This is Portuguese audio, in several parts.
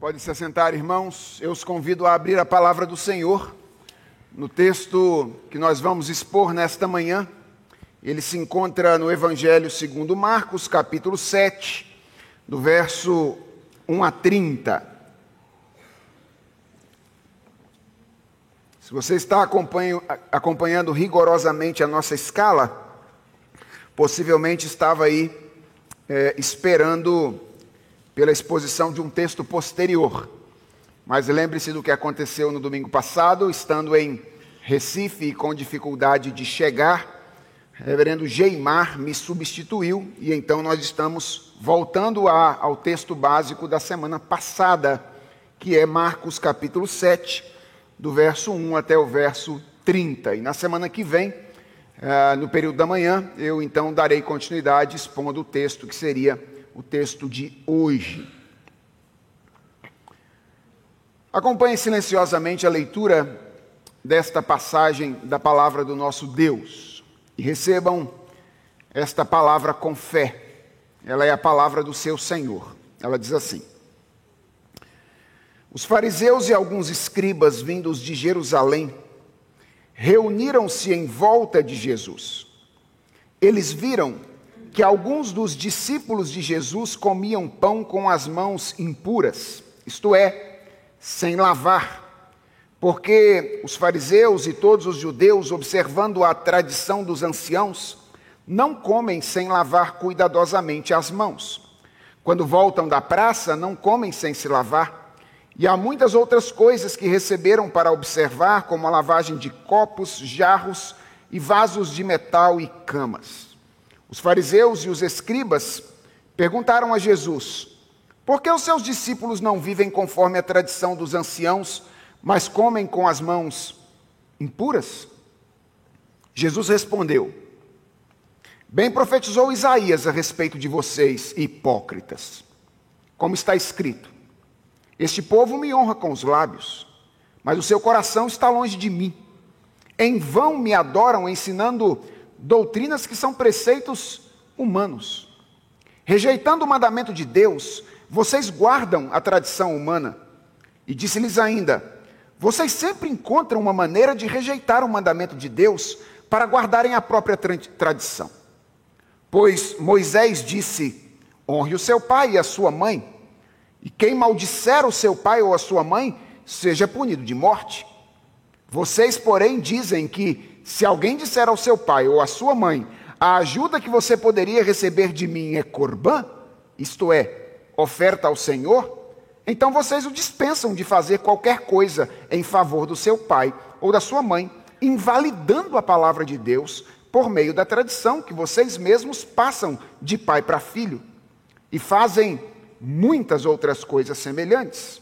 Pode se assentar, irmãos. Eu os convido a abrir a palavra do Senhor no texto que nós vamos expor nesta manhã. Ele se encontra no Evangelho segundo Marcos, capítulo 7, do verso 1 a 30. Se você está acompanhando rigorosamente a nossa escala, possivelmente estava aí é, esperando pela exposição de um texto posterior. Mas lembre-se do que aconteceu no domingo passado, estando em Recife e com dificuldade de chegar, reverendo Geimar me substituiu e então nós estamos voltando a, ao texto básico da semana passada, que é Marcos capítulo 7, do verso 1 até o verso 30. E na semana que vem, uh, no período da manhã, eu então darei continuidade expondo o texto que seria o texto de hoje. Acompanhe silenciosamente a leitura desta passagem da palavra do nosso Deus e recebam esta palavra com fé. Ela é a palavra do seu Senhor. Ela diz assim: Os fariseus e alguns escribas vindos de Jerusalém reuniram-se em volta de Jesus. Eles viram que alguns dos discípulos de Jesus comiam pão com as mãos impuras, isto é, sem lavar, porque os fariseus e todos os judeus, observando a tradição dos anciãos, não comem sem lavar cuidadosamente as mãos. Quando voltam da praça, não comem sem se lavar. E há muitas outras coisas que receberam para observar, como a lavagem de copos, jarros e vasos de metal e camas. Os fariseus e os escribas perguntaram a Jesus: Por que os seus discípulos não vivem conforme a tradição dos anciãos, mas comem com as mãos impuras? Jesus respondeu: Bem profetizou Isaías a respeito de vocês, hipócritas. Como está escrito: Este povo me honra com os lábios, mas o seu coração está longe de mim. Em vão me adoram, ensinando doutrinas que são preceitos humanos. Rejeitando o mandamento de Deus, vocês guardam a tradição humana. E disse-lhes ainda: Vocês sempre encontram uma maneira de rejeitar o mandamento de Deus para guardarem a própria tradição. Pois Moisés disse: Honre o seu pai e a sua mãe, e quem maldisser o seu pai ou a sua mãe, seja punido de morte. Vocês, porém, dizem que se alguém disser ao seu pai ou à sua mãe, a ajuda que você poderia receber de mim é corbã, isto é, oferta ao Senhor, então vocês o dispensam de fazer qualquer coisa em favor do seu pai ou da sua mãe, invalidando a palavra de Deus por meio da tradição que vocês mesmos passam de pai para filho, e fazem muitas outras coisas semelhantes.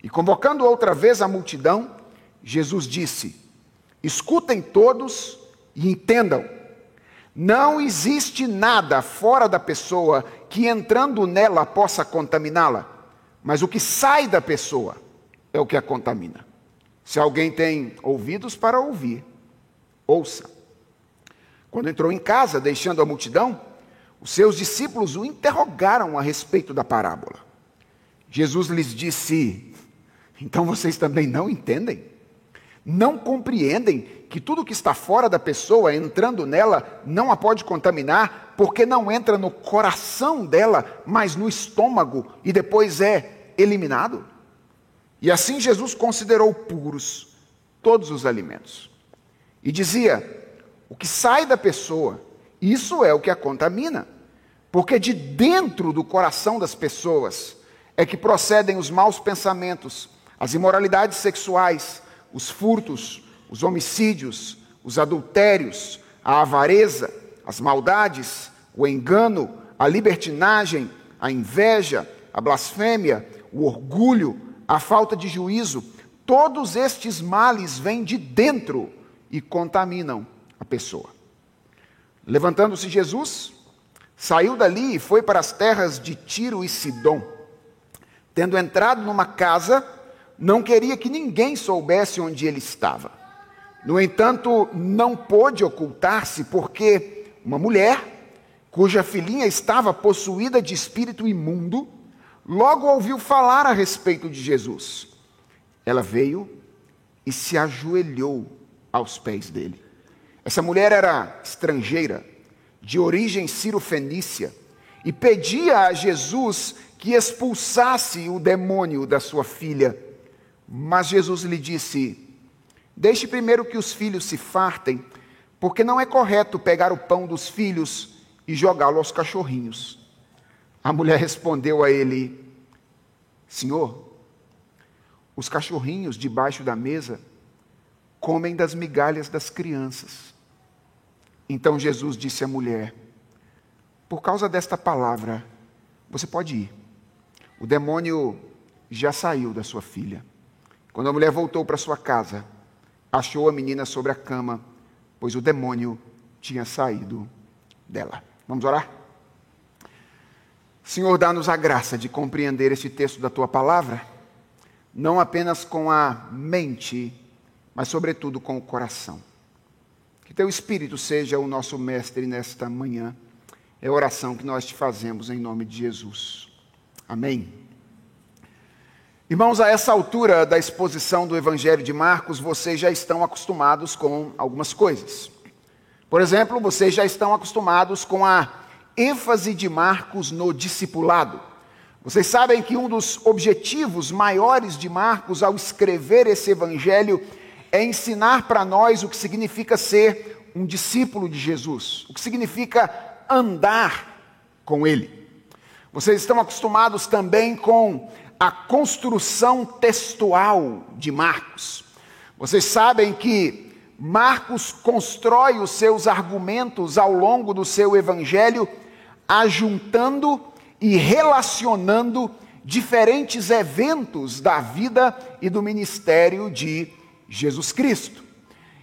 E convocando outra vez a multidão, Jesus disse: Escutem todos e entendam. Não existe nada fora da pessoa que entrando nela possa contaminá-la, mas o que sai da pessoa é o que a contamina. Se alguém tem ouvidos para ouvir, ouça. Quando entrou em casa, deixando a multidão, os seus discípulos o interrogaram a respeito da parábola. Jesus lhes disse: Então vocês também não entendem? Não compreendem que tudo que está fora da pessoa, entrando nela, não a pode contaminar, porque não entra no coração dela, mas no estômago e depois é eliminado? E assim Jesus considerou puros todos os alimentos. E dizia: o que sai da pessoa, isso é o que a contamina. Porque de dentro do coração das pessoas é que procedem os maus pensamentos, as imoralidades sexuais, os furtos, os homicídios, os adultérios, a avareza, as maldades, o engano, a libertinagem, a inveja, a blasfêmia, o orgulho, a falta de juízo, todos estes males vêm de dentro e contaminam a pessoa. Levantando-se Jesus, saiu dali e foi para as terras de Tiro e Sidom. Tendo entrado numa casa, não queria que ninguém soubesse onde ele estava. No entanto, não pôde ocultar-se, porque uma mulher, cuja filhinha estava possuída de espírito imundo, logo ouviu falar a respeito de Jesus. Ela veio e se ajoelhou aos pés dele. Essa mulher era estrangeira, de origem ciro-fenícia, e pedia a Jesus que expulsasse o demônio da sua filha. Mas Jesus lhe disse: Deixe primeiro que os filhos se fartem, porque não é correto pegar o pão dos filhos e jogá-lo aos cachorrinhos. A mulher respondeu a ele: Senhor, os cachorrinhos debaixo da mesa comem das migalhas das crianças. Então Jesus disse à mulher: Por causa desta palavra, você pode ir. O demônio já saiu da sua filha. Quando a mulher voltou para sua casa, achou a menina sobre a cama, pois o demônio tinha saído dela. Vamos orar? Senhor, dá-nos a graça de compreender este texto da tua palavra, não apenas com a mente, mas sobretudo com o coração. Que teu Espírito seja o nosso mestre nesta manhã. É a oração que nós te fazemos em nome de Jesus. Amém. Irmãos, a essa altura da exposição do Evangelho de Marcos, vocês já estão acostumados com algumas coisas. Por exemplo, vocês já estão acostumados com a ênfase de Marcos no discipulado. Vocês sabem que um dos objetivos maiores de Marcos ao escrever esse evangelho é ensinar para nós o que significa ser um discípulo de Jesus, o que significa andar com Ele. Vocês estão acostumados também com a construção textual de Marcos. Vocês sabem que Marcos constrói os seus argumentos ao longo do seu evangelho, ajuntando e relacionando diferentes eventos da vida e do ministério de Jesus Cristo.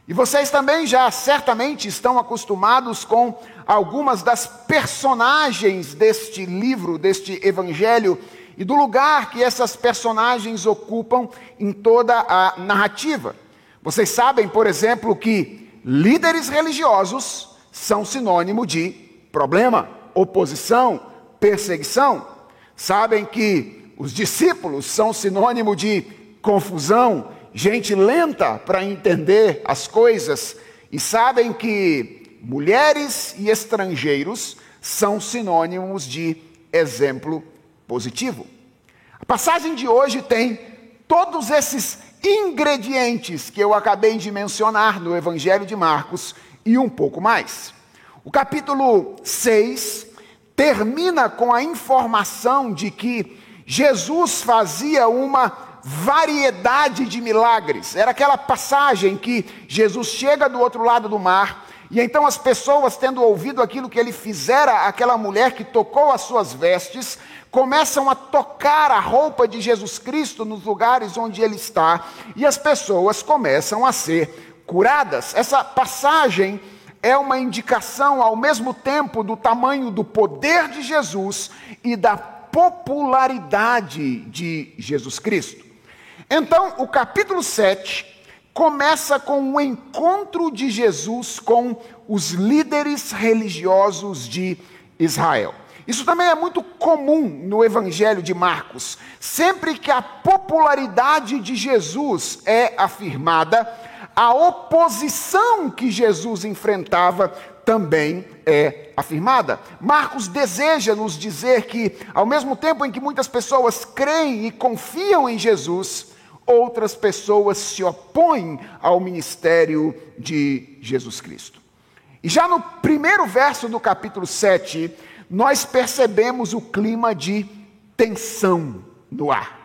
E vocês também já certamente estão acostumados com algumas das personagens deste livro, deste evangelho, e do lugar que essas personagens ocupam em toda a narrativa. Vocês sabem, por exemplo, que líderes religiosos são sinônimo de problema, oposição, perseguição. Sabem que os discípulos são sinônimo de confusão, gente lenta para entender as coisas. E sabem que mulheres e estrangeiros são sinônimos de exemplo positivo. A passagem de hoje tem todos esses ingredientes que eu acabei de mencionar no Evangelho de Marcos e um pouco mais. O capítulo 6 termina com a informação de que Jesus fazia uma variedade de milagres. Era aquela passagem que Jesus chega do outro lado do mar e então as pessoas, tendo ouvido aquilo que ele fizera aquela mulher que tocou as suas vestes, começam a tocar a roupa de Jesus Cristo nos lugares onde ele está, e as pessoas começam a ser curadas. Essa passagem é uma indicação ao mesmo tempo do tamanho do poder de Jesus e da popularidade de Jesus Cristo. Então, o capítulo 7 começa com o encontro de Jesus com os líderes religiosos de Israel. Isso também é muito comum no Evangelho de Marcos. Sempre que a popularidade de Jesus é afirmada, a oposição que Jesus enfrentava também é afirmada. Marcos deseja nos dizer que, ao mesmo tempo em que muitas pessoas creem e confiam em Jesus, outras pessoas se opõem ao ministério de Jesus Cristo. E já no primeiro verso do capítulo 7, nós percebemos o clima de tensão no ar.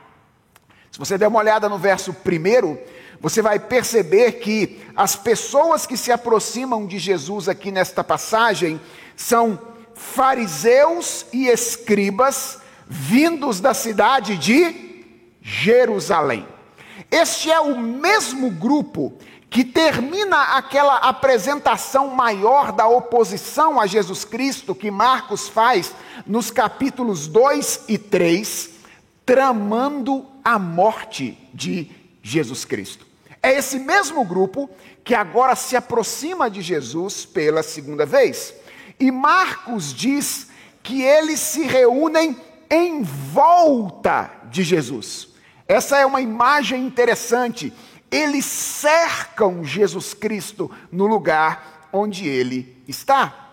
Se você der uma olhada no verso primeiro, você vai perceber que as pessoas que se aproximam de Jesus aqui nesta passagem são fariseus e escribas vindos da cidade de Jerusalém. Este é o mesmo grupo que termina aquela apresentação maior da oposição a Jesus Cristo que Marcos faz nos capítulos 2 e 3, tramando a morte de Jesus Cristo. É esse mesmo grupo que agora se aproxima de Jesus pela segunda vez. E Marcos diz que eles se reúnem em volta de Jesus. Essa é uma imagem interessante. Eles cercam Jesus Cristo no lugar onde ele está.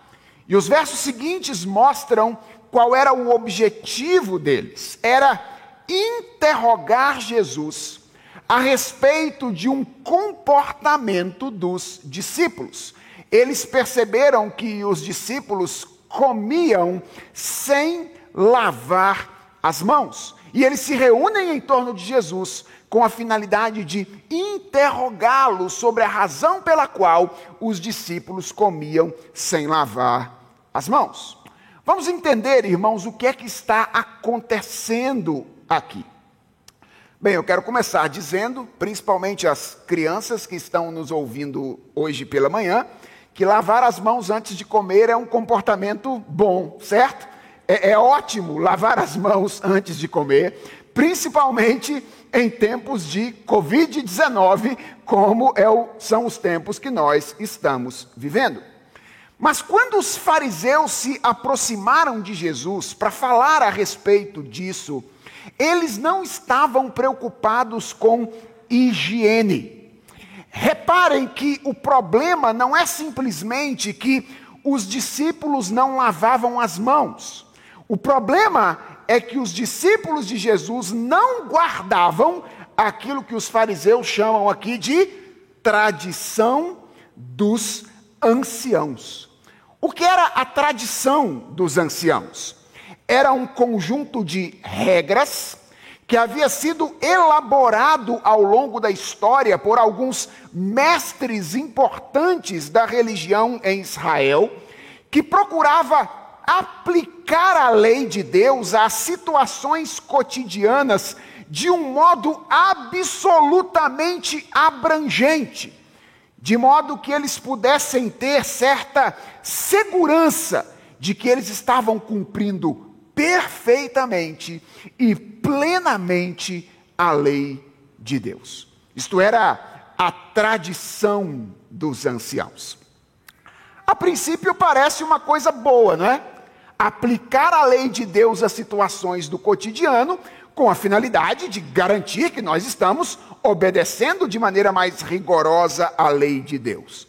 E os versos seguintes mostram qual era o objetivo deles: era interrogar Jesus a respeito de um comportamento dos discípulos. Eles perceberam que os discípulos comiam sem lavar as mãos. E eles se reúnem em torno de Jesus com a finalidade de interrogá-lo sobre a razão pela qual os discípulos comiam sem lavar as mãos. Vamos entender, irmãos, o que é que está acontecendo aqui. Bem, eu quero começar dizendo, principalmente as crianças que estão nos ouvindo hoje pela manhã, que lavar as mãos antes de comer é um comportamento bom, certo? É, é ótimo lavar as mãos antes de comer, principalmente em tempos de Covid-19, como é o, são os tempos que nós estamos vivendo. Mas quando os fariseus se aproximaram de Jesus para falar a respeito disso, eles não estavam preocupados com higiene. Reparem que o problema não é simplesmente que os discípulos não lavavam as mãos. O problema é que os discípulos de Jesus não guardavam aquilo que os fariseus chamam aqui de tradição dos anciãos. O que era a tradição dos anciãos? era um conjunto de regras que havia sido elaborado ao longo da história por alguns mestres importantes da religião em Israel, que procurava aplicar a lei de Deus às situações cotidianas de um modo absolutamente abrangente, de modo que eles pudessem ter certa segurança de que eles estavam cumprindo perfeitamente e plenamente a lei de Deus. Isto era a tradição dos anciãos. A princípio parece uma coisa boa, não é? Aplicar a lei de Deus às situações do cotidiano, com a finalidade de garantir que nós estamos obedecendo de maneira mais rigorosa a lei de Deus.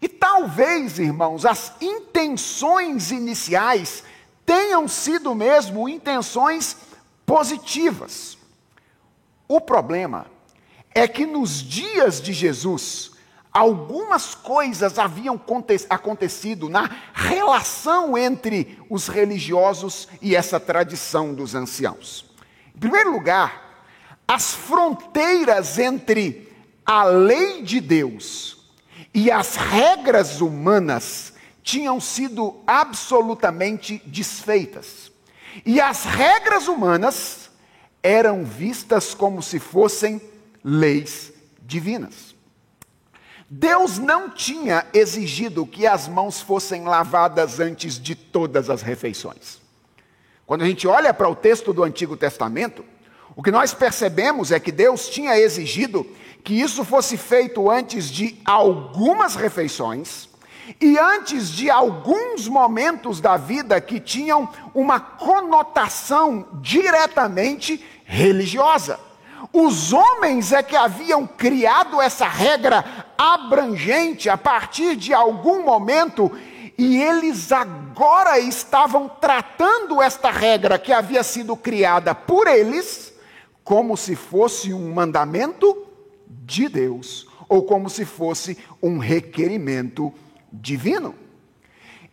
E talvez, irmãos, as intenções iniciais tenham sido mesmo intenções positivas. O problema é que nos dias de Jesus, algumas coisas haviam acontecido na relação entre os religiosos e essa tradição dos anciãos. Em primeiro lugar, as fronteiras entre a lei de Deus e as regras humanas tinham sido absolutamente desfeitas. E as regras humanas eram vistas como se fossem leis divinas. Deus não tinha exigido que as mãos fossem lavadas antes de todas as refeições. Quando a gente olha para o texto do Antigo Testamento, o que nós percebemos é que Deus tinha exigido que isso fosse feito antes de algumas refeições e antes de alguns momentos da vida que tinham uma conotação diretamente religiosa. Os homens é que haviam criado essa regra abrangente a partir de algum momento, e eles agora estavam tratando esta regra que havia sido criada por eles como se fosse um mandamento de Deus, ou como se fosse um requerimento divino.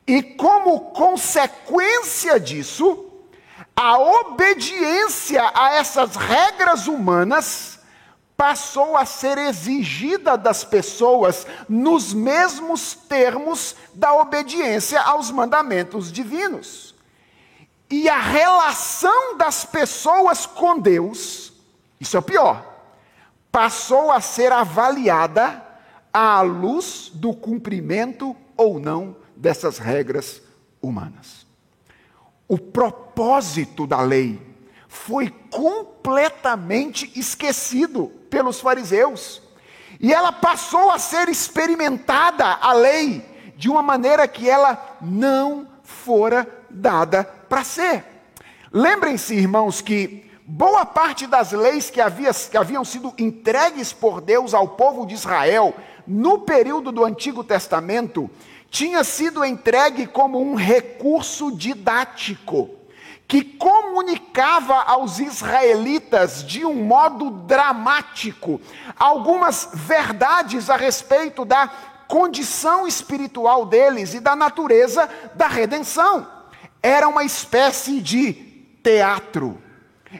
E como consequência disso, a obediência a essas regras humanas passou a ser exigida das pessoas nos mesmos termos da obediência aos mandamentos divinos. E a relação das pessoas com Deus, isso é o pior, passou a ser avaliada à luz do cumprimento ou não dessas regras humanas. O propósito da lei foi completamente esquecido pelos fariseus. E ela passou a ser experimentada, a lei, de uma maneira que ela não fora dada para ser. Lembrem-se, irmãos, que boa parte das leis que, havia, que haviam sido entregues por Deus ao povo de Israel no período do Antigo Testamento tinha sido entregue como um recurso didático que comunicava aos israelitas de um modo dramático algumas verdades a respeito da condição espiritual deles e da natureza da redenção. Era uma espécie de teatro,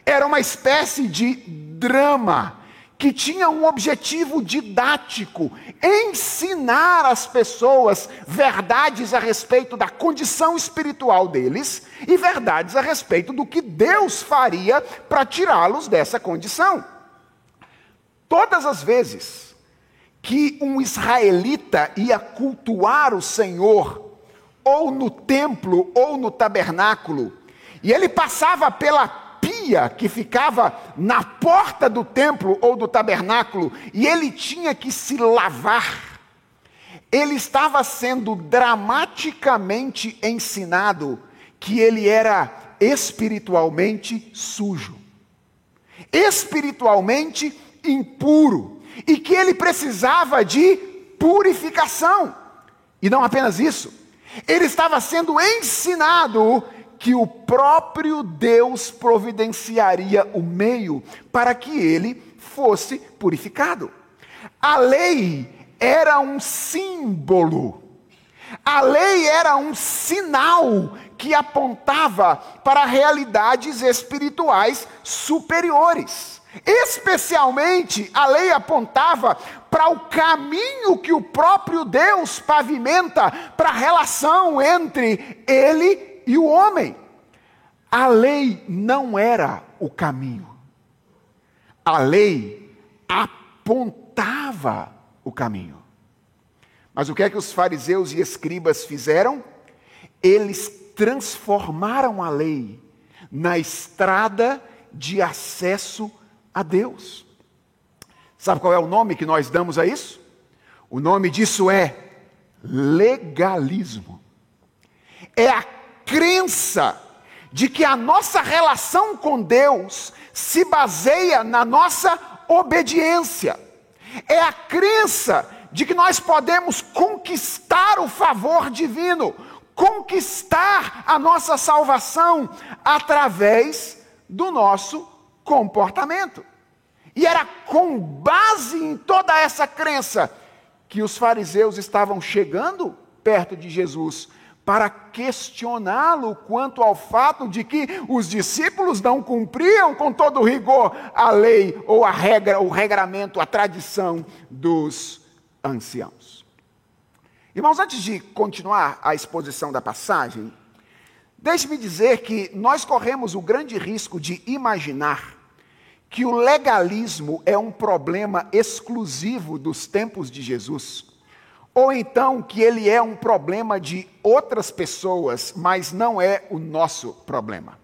era uma espécie de drama que tinha um objetivo didático, ensinar as pessoas verdades a respeito da condição espiritual deles e verdades a respeito do que Deus faria para tirá-los dessa condição. Todas as vezes que um israelita ia cultuar o Senhor, ou no templo ou no tabernáculo, e ele passava pela que ficava na porta do templo ou do tabernáculo e ele tinha que se lavar. Ele estava sendo dramaticamente ensinado que ele era espiritualmente sujo, espiritualmente impuro e que ele precisava de purificação. E não apenas isso, ele estava sendo ensinado que o próprio Deus providenciaria o meio para que ele fosse purificado. A lei era um símbolo, a lei era um sinal que apontava para realidades espirituais superiores. Especialmente, a lei apontava para o caminho que o próprio Deus pavimenta para a relação entre ele e o homem. A lei não era o caminho. A lei apontava o caminho. Mas o que é que os fariseus e escribas fizeram? Eles transformaram a lei na estrada de acesso a Deus. Sabe qual é o nome que nós damos a isso? O nome disso é legalismo. É a crença de que a nossa relação com Deus se baseia na nossa obediência. É a crença de que nós podemos conquistar o favor divino, conquistar a nossa salvação através do nosso comportamento. E era com base em toda essa crença que os fariseus estavam chegando perto de Jesus para questioná-lo quanto ao fato de que os discípulos não cumpriam com todo rigor a lei ou a regra, o regramento, a tradição dos anciãos. Irmãos, antes de continuar a exposição da passagem, deixe-me dizer que nós corremos o grande risco de imaginar que o legalismo é um problema exclusivo dos tempos de Jesus ou então que ele é um problema de outras pessoas, mas não é o nosso problema.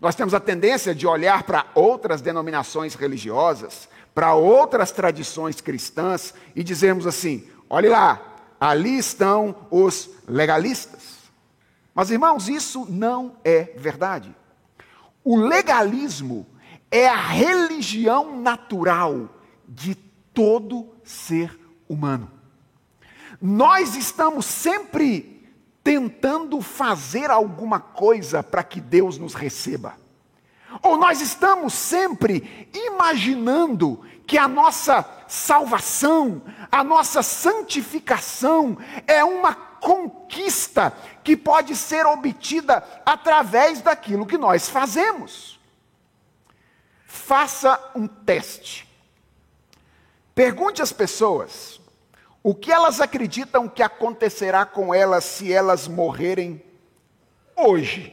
Nós temos a tendência de olhar para outras denominações religiosas, para outras tradições cristãs e dizermos assim: olhe lá, ali estão os legalistas. Mas irmãos, isso não é verdade. O legalismo é a religião natural de todo ser humano. Nós estamos sempre tentando fazer alguma coisa para que Deus nos receba. Ou nós estamos sempre imaginando que a nossa salvação, a nossa santificação é uma conquista que pode ser obtida através daquilo que nós fazemos. Faça um teste. Pergunte às pessoas o que elas acreditam que acontecerá com elas se elas morrerem hoje?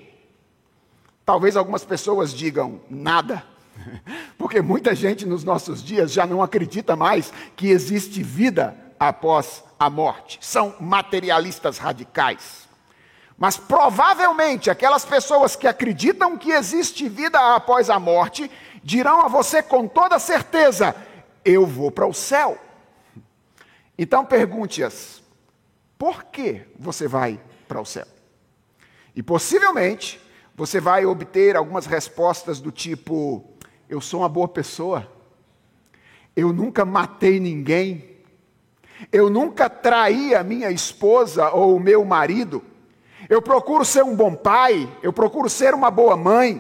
Talvez algumas pessoas digam nada, porque muita gente nos nossos dias já não acredita mais que existe vida após a morte. São materialistas radicais. Mas provavelmente aquelas pessoas que acreditam que existe vida após a morte dirão a você com toda certeza: eu vou para o céu. Então pergunte-as: por que você vai para o céu? E possivelmente você vai obter algumas respostas do tipo: Eu sou uma boa pessoa, eu nunca matei ninguém, eu nunca traí a minha esposa ou o meu marido, eu procuro ser um bom pai, eu procuro ser uma boa mãe,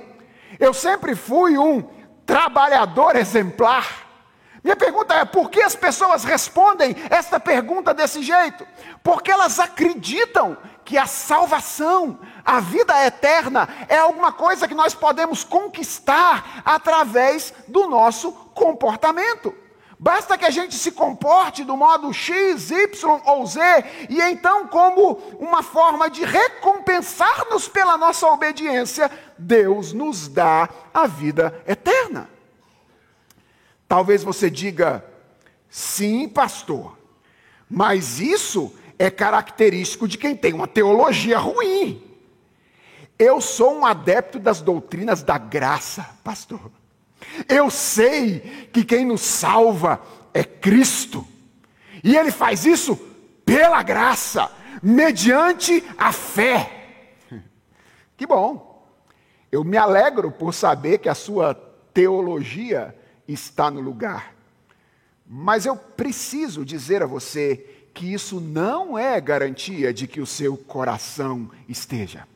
eu sempre fui um trabalhador exemplar. Minha pergunta é: por que as pessoas respondem esta pergunta desse jeito? Porque elas acreditam que a salvação, a vida eterna, é alguma coisa que nós podemos conquistar através do nosso comportamento. Basta que a gente se comporte do modo X, Y ou Z, e então, como uma forma de recompensar-nos pela nossa obediência, Deus nos dá a vida eterna. Talvez você diga, sim, pastor, mas isso é característico de quem tem uma teologia ruim. Eu sou um adepto das doutrinas da graça, pastor. Eu sei que quem nos salva é Cristo. E ele faz isso pela graça, mediante a fé. Que bom. Eu me alegro por saber que a sua teologia está no lugar. Mas eu preciso dizer a você que isso não é garantia de que o seu coração esteja.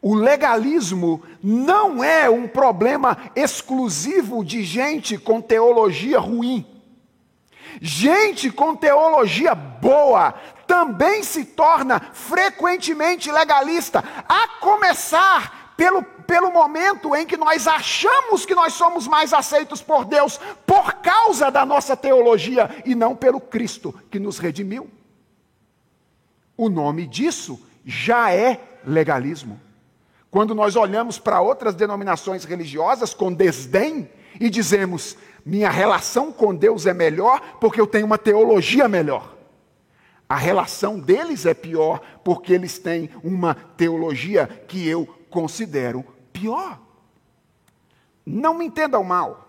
O legalismo não é um problema exclusivo de gente com teologia ruim. Gente com teologia boa também se torna frequentemente legalista, a começar pelo, pelo momento em que nós achamos que nós somos mais aceitos por Deus por causa da nossa teologia e não pelo Cristo que nos redimiu. O nome disso já é legalismo. Quando nós olhamos para outras denominações religiosas com desdém e dizemos: minha relação com Deus é melhor porque eu tenho uma teologia melhor. A relação deles é pior porque eles têm uma teologia que eu considero pior. Não me entendam mal.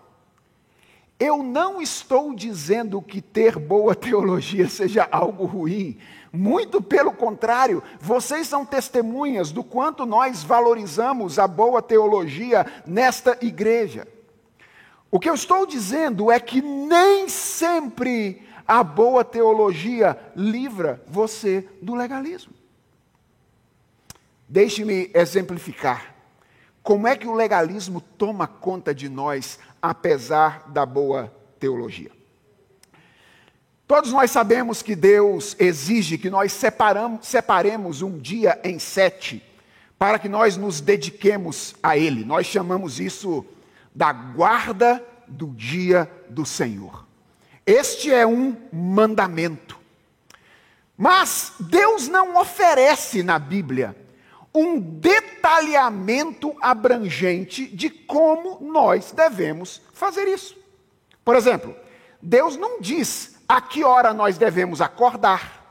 Eu não estou dizendo que ter boa teologia seja algo ruim. Muito pelo contrário, vocês são testemunhas do quanto nós valorizamos a boa teologia nesta igreja. O que eu estou dizendo é que nem sempre a boa teologia livra você do legalismo. Deixe-me exemplificar. Como é que o legalismo toma conta de nós, apesar da boa teologia? Todos nós sabemos que Deus exige que nós separemos um dia em sete para que nós nos dediquemos a Ele. Nós chamamos isso da guarda do dia do Senhor. Este é um mandamento. Mas Deus não oferece na Bíblia um detalhamento abrangente de como nós devemos fazer isso. Por exemplo, Deus não diz a que hora nós devemos acordar.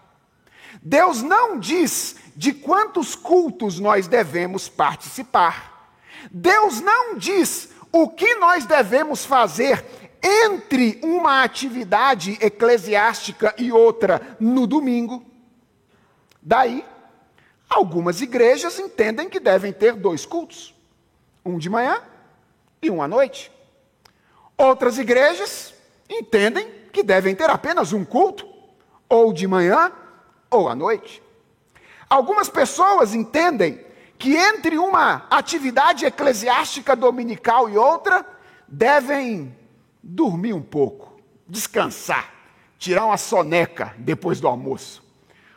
Deus não diz de quantos cultos nós devemos participar. Deus não diz o que nós devemos fazer entre uma atividade eclesiástica e outra no domingo. Daí, algumas igrejas entendem que devem ter dois cultos: um de manhã e um à noite. Outras igrejas entendem que devem ter apenas um culto, ou de manhã ou à noite. Algumas pessoas entendem que entre uma atividade eclesiástica dominical e outra, devem dormir um pouco, descansar, tirar uma soneca depois do almoço.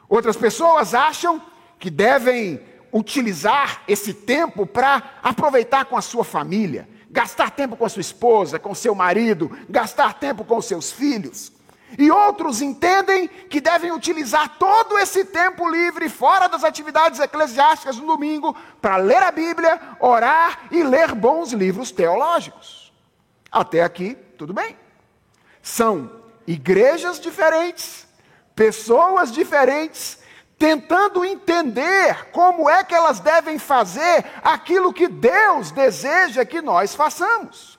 Outras pessoas acham que devem utilizar esse tempo para aproveitar com a sua família, gastar tempo com a sua esposa, com seu marido, gastar tempo com seus filhos. E outros entendem que devem utilizar todo esse tempo livre, fora das atividades eclesiásticas no domingo, para ler a Bíblia, orar e ler bons livros teológicos. Até aqui, tudo bem. São igrejas diferentes, pessoas diferentes, tentando entender como é que elas devem fazer aquilo que Deus deseja que nós façamos.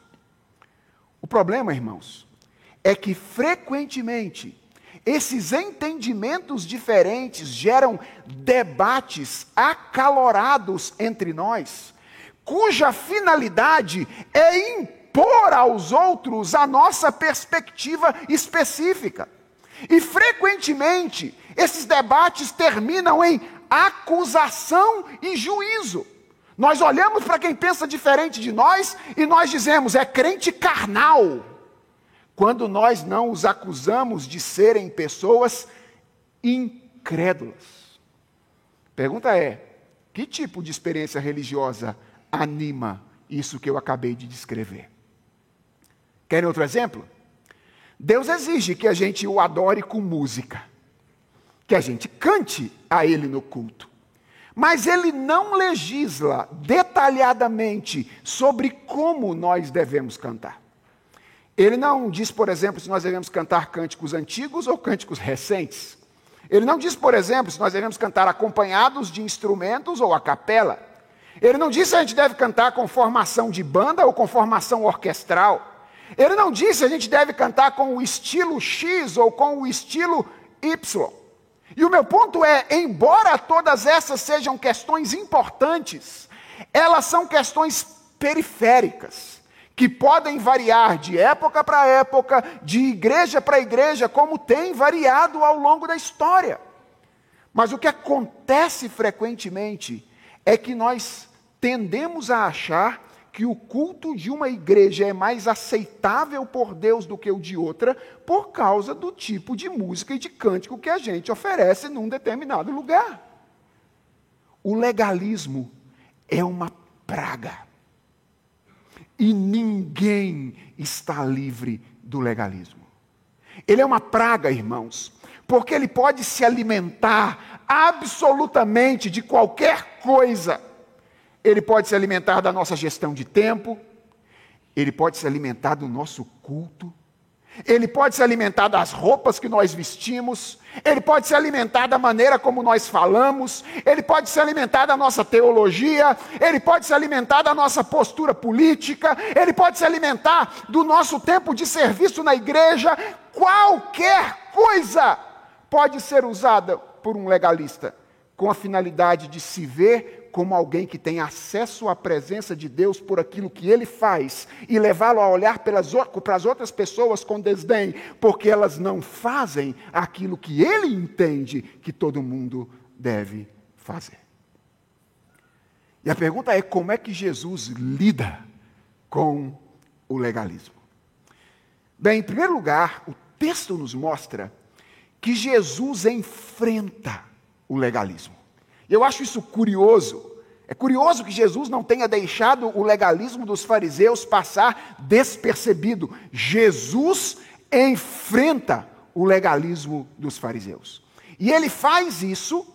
O problema, irmãos, é que frequentemente esses entendimentos diferentes geram debates acalorados entre nós, cuja finalidade é impor aos outros a nossa perspectiva específica. E frequentemente, esses debates terminam em acusação e juízo. Nós olhamos para quem pensa diferente de nós e nós dizemos, é crente carnal. Quando nós não os acusamos de serem pessoas incrédulas. Pergunta é: que tipo de experiência religiosa anima isso que eu acabei de descrever? Querem outro exemplo? Deus exige que a gente o adore com música, que a gente cante a Ele no culto. Mas Ele não legisla detalhadamente sobre como nós devemos cantar. Ele não diz, por exemplo, se nós devemos cantar cânticos antigos ou cânticos recentes. Ele não diz, por exemplo, se nós devemos cantar acompanhados de instrumentos ou a capela. Ele não diz se a gente deve cantar com formação de banda ou com formação orquestral. Ele não diz se a gente deve cantar com o estilo X ou com o estilo Y. E o meu ponto é: embora todas essas sejam questões importantes, elas são questões periféricas, que podem variar de época para época, de igreja para igreja, como tem variado ao longo da história. Mas o que acontece frequentemente é que nós tendemos a achar que o culto de uma igreja é mais aceitável por Deus do que o de outra, por causa do tipo de música e de cântico que a gente oferece num determinado lugar. O legalismo é uma praga. E ninguém está livre do legalismo. Ele é uma praga, irmãos, porque ele pode se alimentar absolutamente de qualquer coisa ele pode se alimentar da nossa gestão de tempo, ele pode se alimentar do nosso culto, ele pode se alimentar das roupas que nós vestimos, ele pode se alimentar da maneira como nós falamos, ele pode se alimentar da nossa teologia, ele pode se alimentar da nossa postura política, ele pode se alimentar do nosso tempo de serviço na igreja, qualquer coisa pode ser usada por um legalista com a finalidade de se ver como alguém que tem acesso à presença de Deus por aquilo que ele faz e levá-lo a olhar pelas, para as outras pessoas com desdém, porque elas não fazem aquilo que ele entende que todo mundo deve fazer. E a pergunta é: como é que Jesus lida com o legalismo? Bem, em primeiro lugar, o texto nos mostra que Jesus enfrenta o legalismo. Eu acho isso curioso. É curioso que Jesus não tenha deixado o legalismo dos fariseus passar despercebido. Jesus enfrenta o legalismo dos fariseus. E ele faz isso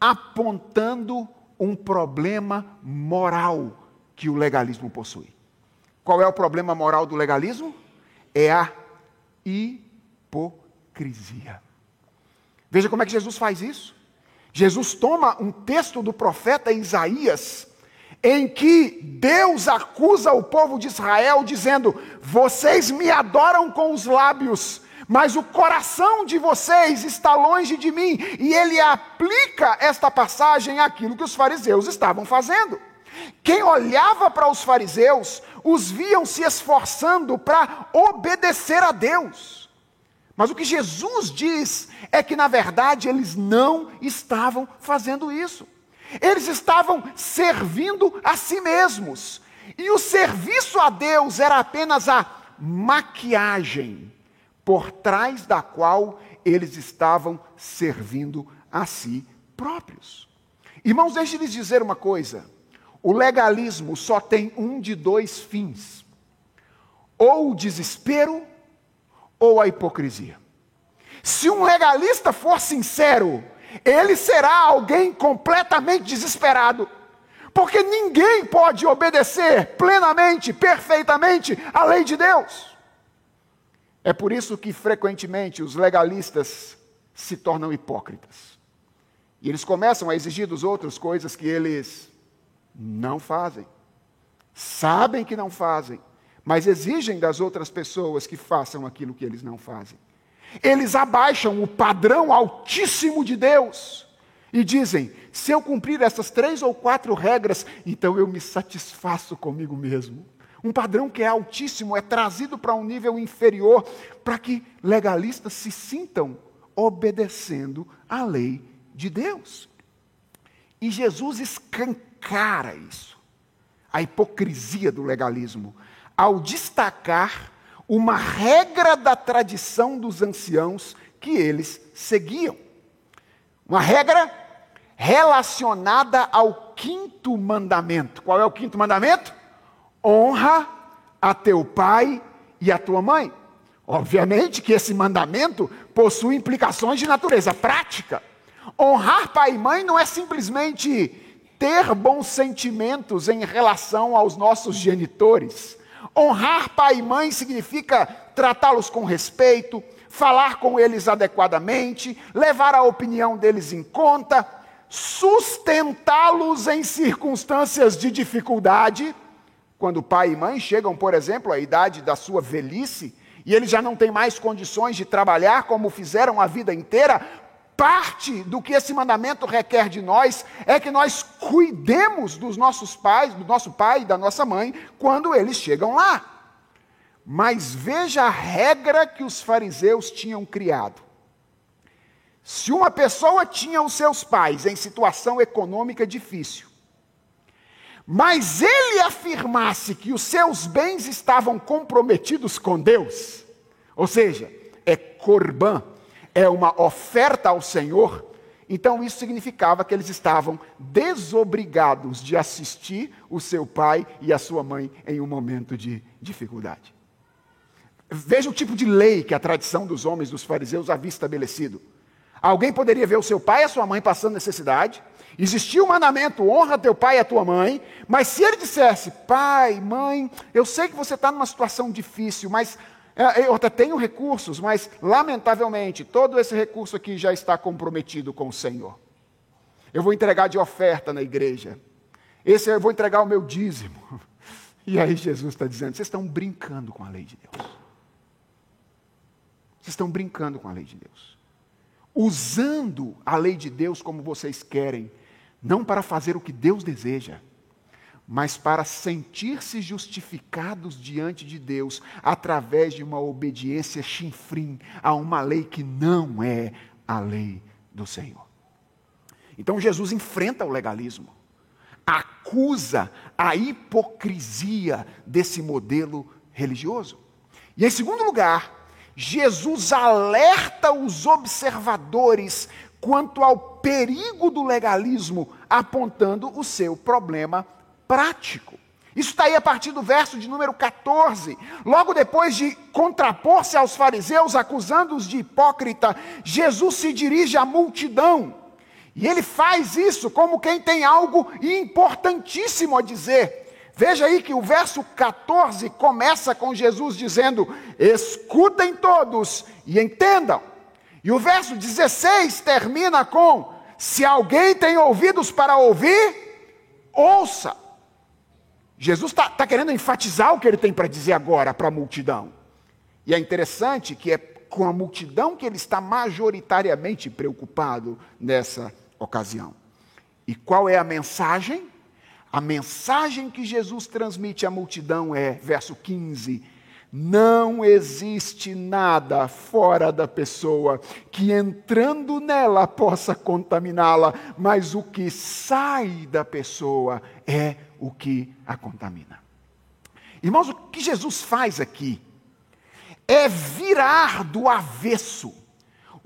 apontando um problema moral que o legalismo possui. Qual é o problema moral do legalismo? É a hipocrisia. Veja como é que Jesus faz isso. Jesus toma um texto do profeta Isaías, em que Deus acusa o povo de Israel, dizendo: Vocês me adoram com os lábios, mas o coração de vocês está longe de mim. E ele aplica esta passagem àquilo que os fariseus estavam fazendo. Quem olhava para os fariseus, os viam se esforçando para obedecer a Deus. Mas o que Jesus diz é que, na verdade, eles não estavam fazendo isso. Eles estavam servindo a si mesmos. E o serviço a Deus era apenas a maquiagem por trás da qual eles estavam servindo a si próprios. Irmãos, deixe-lhes dizer uma coisa: o legalismo só tem um de dois fins: ou o desespero ou a hipocrisia. Se um legalista for sincero, ele será alguém completamente desesperado. Porque ninguém pode obedecer plenamente, perfeitamente à lei de Deus. É por isso que frequentemente os legalistas se tornam hipócritas. E eles começam a exigir dos outros coisas que eles não fazem. Sabem que não fazem, mas exigem das outras pessoas que façam aquilo que eles não fazem. Eles abaixam o padrão altíssimo de Deus E dizem: se eu cumprir essas três ou quatro regras, então eu me satisfaço comigo mesmo. Um padrão que é altíssimo é trazido para um nível inferior para que legalistas se sintam obedecendo à lei de Deus. E Jesus escancara isso, a hipocrisia do legalismo, ao destacar uma regra da tradição dos anciãos que eles seguiam. Uma regra relacionada ao quinto mandamento. Qual é o quinto mandamento? Honra a teu pai e a tua mãe. Obviamente que esse mandamento possui implicações de natureza prática. Honrar pai e mãe não é simplesmente ter bons sentimentos em relação aos nossos genitores. Honrar pai e mãe significa tratá-los com respeito, falar com eles adequadamente, levar a opinião deles em conta, sustentá-los em circunstâncias de dificuldade. Quando pai e mãe chegam, por exemplo, à idade da sua velhice, e eles já não têm mais condições de trabalhar como fizeram a vida inteira, parte do que esse mandamento requer de nós é que nós cuidemos dos nossos pais, do nosso pai e da nossa mãe, quando eles chegam lá. Mas veja a regra que os fariseus tinham criado. Se uma pessoa tinha os seus pais em situação econômica difícil, mas ele afirmasse que os seus bens estavam comprometidos com Deus, ou seja, é corbã, é uma oferta ao Senhor, então isso significava que eles estavam desobrigados de assistir o seu pai e a sua mãe em um momento de dificuldade. Veja o tipo de lei que a tradição dos homens, dos fariseus, havia estabelecido. Alguém poderia ver o seu pai e a sua mãe passando necessidade. Existia o mandamento, honra teu pai e a tua mãe. Mas se ele dissesse, pai, mãe, eu sei que você está numa situação difícil, mas eu até tenho recursos, mas lamentavelmente todo esse recurso aqui já está comprometido com o Senhor. Eu vou entregar de oferta na igreja. Esse eu vou entregar o meu dízimo. E aí Jesus está dizendo: vocês estão brincando com a lei de Deus. Vocês estão brincando com a lei de Deus. Usando a lei de Deus como vocês querem, não para fazer o que Deus deseja, mas para sentir-se justificados diante de Deus através de uma obediência chinfrim a uma lei que não é a lei do Senhor. Então Jesus enfrenta o legalismo, acusa a hipocrisia desse modelo religioso. E em segundo lugar, Jesus alerta os observadores quanto ao perigo do legalismo, apontando o seu problema prático. Isso está aí a partir do verso de número 14. Logo depois de contrapor-se aos fariseus, acusando-os de hipócrita, Jesus se dirige à multidão. E ele faz isso como quem tem algo importantíssimo a dizer. Veja aí que o verso 14 começa com Jesus dizendo: Escutem todos e entendam. E o verso 16 termina com: Se alguém tem ouvidos para ouvir, ouça. Jesus está tá querendo enfatizar o que ele tem para dizer agora para a multidão. E é interessante que é com a multidão que ele está majoritariamente preocupado nessa ocasião. E qual é a mensagem? A mensagem que Jesus transmite à multidão é, verso 15: não existe nada fora da pessoa que entrando nela possa contaminá-la, mas o que sai da pessoa é o que a contamina. Irmãos, o que Jesus faz aqui é virar do avesso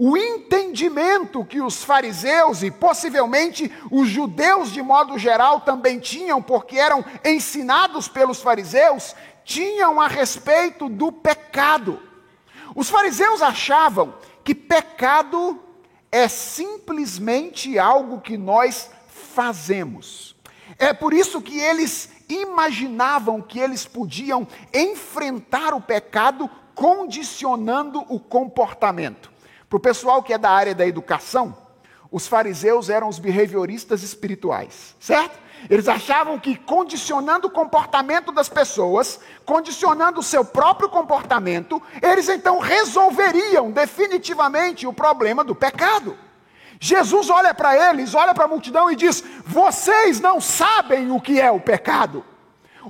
o entendimento que os fariseus e possivelmente os judeus de modo geral também tinham, porque eram ensinados pelos fariseus, tinham a respeito do pecado. Os fariseus achavam que pecado é simplesmente algo que nós fazemos. É por isso que eles imaginavam que eles podiam enfrentar o pecado condicionando o comportamento. Para o pessoal que é da área da educação, os fariseus eram os behavioristas espirituais, certo? Eles achavam que condicionando o comportamento das pessoas, condicionando o seu próprio comportamento, eles então resolveriam definitivamente o problema do pecado. Jesus olha para eles, olha para a multidão e diz: Vocês não sabem o que é o pecado.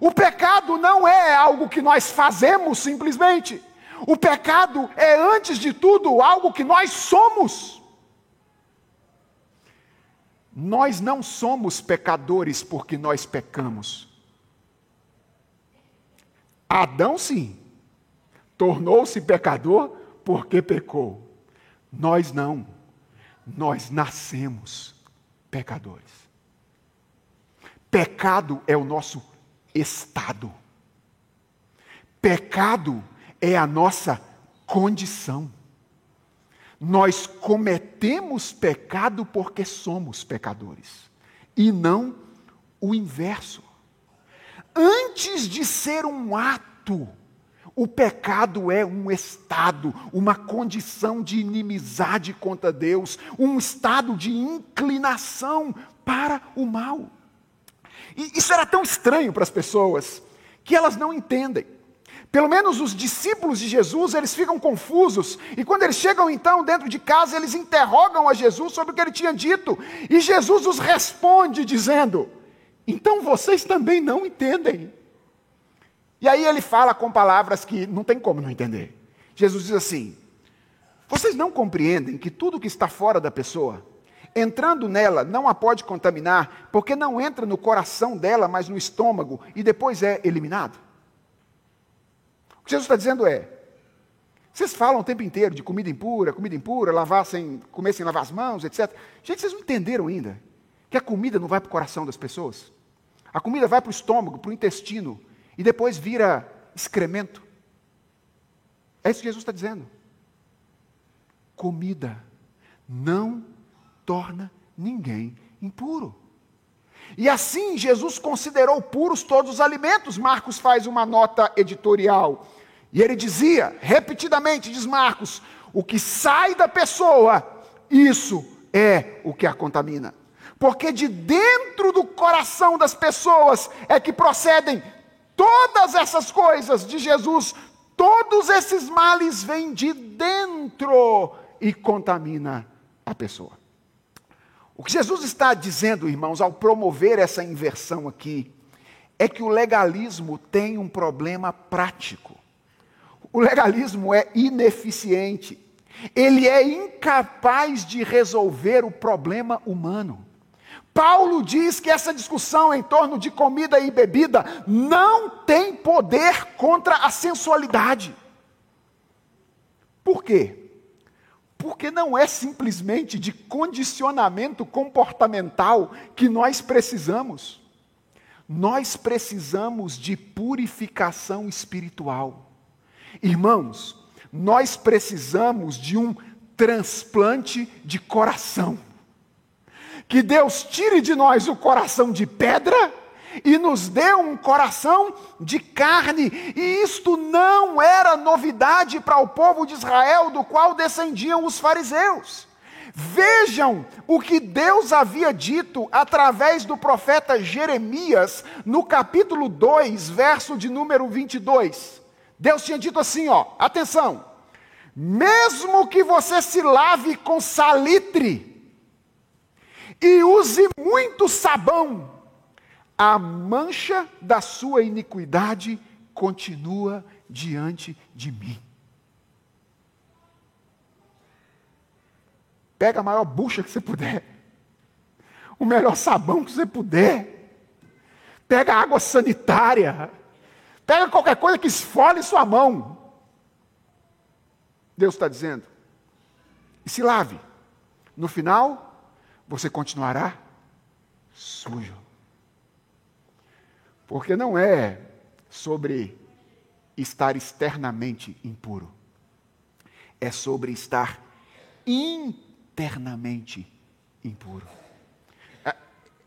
O pecado não é algo que nós fazemos simplesmente. O pecado é, antes de tudo, algo que nós somos. Nós não somos pecadores porque nós pecamos. Adão, sim, tornou-se pecador porque pecou. Nós não. Nós nascemos pecadores. Pecado é o nosso estado. Pecado é a nossa condição. Nós cometemos pecado porque somos pecadores, e não o inverso. Antes de ser um ato, o pecado é um estado, uma condição de inimizade contra Deus, um estado de inclinação para o mal. E isso era tão estranho para as pessoas que elas não entendem. Pelo menos os discípulos de Jesus, eles ficam confusos, e quando eles chegam então dentro de casa, eles interrogam a Jesus sobre o que ele tinha dito, e Jesus os responde dizendo: Então vocês também não entendem. E aí ele fala com palavras que não tem como não entender. Jesus diz assim: Vocês não compreendem que tudo que está fora da pessoa, entrando nela, não a pode contaminar, porque não entra no coração dela, mas no estômago, e depois é eliminado? O que Jesus está dizendo é: vocês falam o tempo inteiro de comida impura, comida impura, lavar sem, comer sem lavar as mãos, etc. Gente, vocês não entenderam ainda que a comida não vai para o coração das pessoas? A comida vai para o estômago, para o intestino, e depois vira excremento. É isso que Jesus está dizendo. Comida não torna ninguém impuro. E assim Jesus considerou puros todos os alimentos. Marcos faz uma nota editorial. E ele dizia, repetidamente, diz Marcos: o que sai da pessoa, isso é o que a contamina. Porque de dentro do coração das pessoas é que procedem Todas essas coisas de Jesus, todos esses males vêm de dentro e contamina a pessoa. O que Jesus está dizendo, irmãos, ao promover essa inversão aqui, é que o legalismo tem um problema prático. O legalismo é ineficiente. Ele é incapaz de resolver o problema humano. Paulo diz que essa discussão em torno de comida e bebida não tem poder contra a sensualidade. Por quê? Porque não é simplesmente de condicionamento comportamental que nós precisamos. Nós precisamos de purificação espiritual. Irmãos, nós precisamos de um transplante de coração que Deus tire de nós o coração de pedra e nos dê um coração de carne. E isto não era novidade para o povo de Israel, do qual descendiam os fariseus. Vejam o que Deus havia dito através do profeta Jeremias, no capítulo 2, verso de número 22. Deus tinha dito assim, ó, atenção: mesmo que você se lave com salitre, e use muito sabão, a mancha da sua iniquidade continua diante de mim. Pega a maior bucha que você puder, o melhor sabão que você puder, pega água sanitária, pega qualquer coisa que esfole sua mão. Deus está dizendo, e se lave. No final, você continuará sujo. Porque não é sobre estar externamente impuro, é sobre estar internamente impuro. É,